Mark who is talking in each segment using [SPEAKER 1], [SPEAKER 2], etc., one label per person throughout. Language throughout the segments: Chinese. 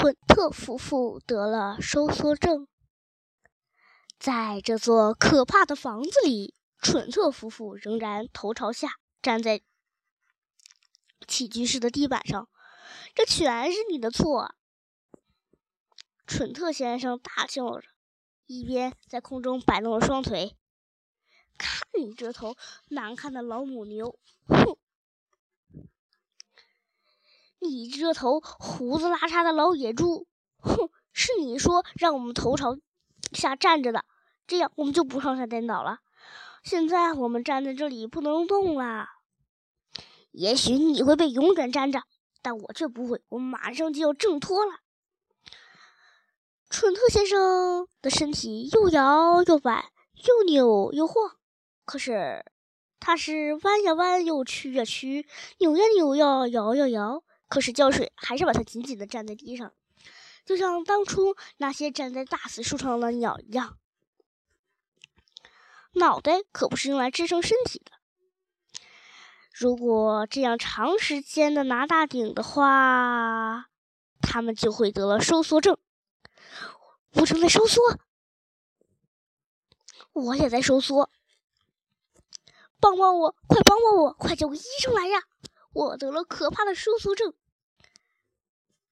[SPEAKER 1] 蠢特夫妇得了收缩症。在这座可怕的房子里，蠢特夫妇仍然头朝下站在起居室的地板上。这全是你的错！蠢特先生大叫着，一边在空中摆弄着双腿。看你这头难看的老母牛，哼！你这头胡子拉碴的老野猪，哼！是你说让我们头朝下站着的，这样我们就不上下颠倒了。现在我们站在这里不能动了。也许你会被永远粘着，但我却不会。我马上就要挣脱了。蠢特先生的身体又摇又摆，又扭又晃。可是，他是弯呀弯，又曲呀曲，扭呀扭呀，摇呀摇。可是胶水还是把它紧紧地粘在地上，就像当初那些站在大死树上的鸟一样。脑袋可不是用来支撑身体的。如果这样长时间的拿大顶的话，他们就会得了收缩症。我正在收缩，我也在收缩。帮帮我！快帮帮我！快叫个医生来呀！我得了可怕的收缩症。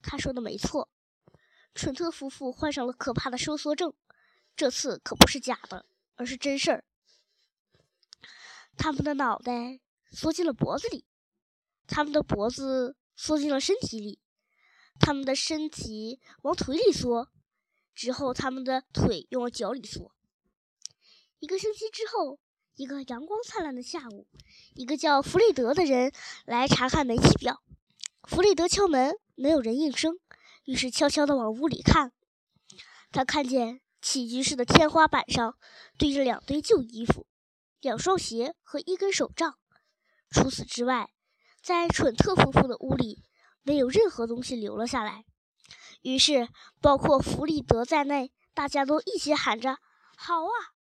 [SPEAKER 1] 他说的没错，蠢特夫妇患上了可怕的收缩症，这次可不是假的，而是真事儿。他们的脑袋缩进了脖子里，他们的脖子缩进了身体里，他们的身体往腿里缩，之后他们的腿又往脚里缩。一个星期之后。一个阳光灿烂的下午，一个叫弗雷德的人来查看煤气表。弗雷德敲门，没有人应声，于是悄悄地往屋里看。他看见起居室的天花板上堆着两堆旧衣服、两双鞋和一根手杖。除此之外，在蠢特夫妇的屋里没有任何东西留了下来。于是，包括弗里德在内，大家都一起喊着：“好啊！”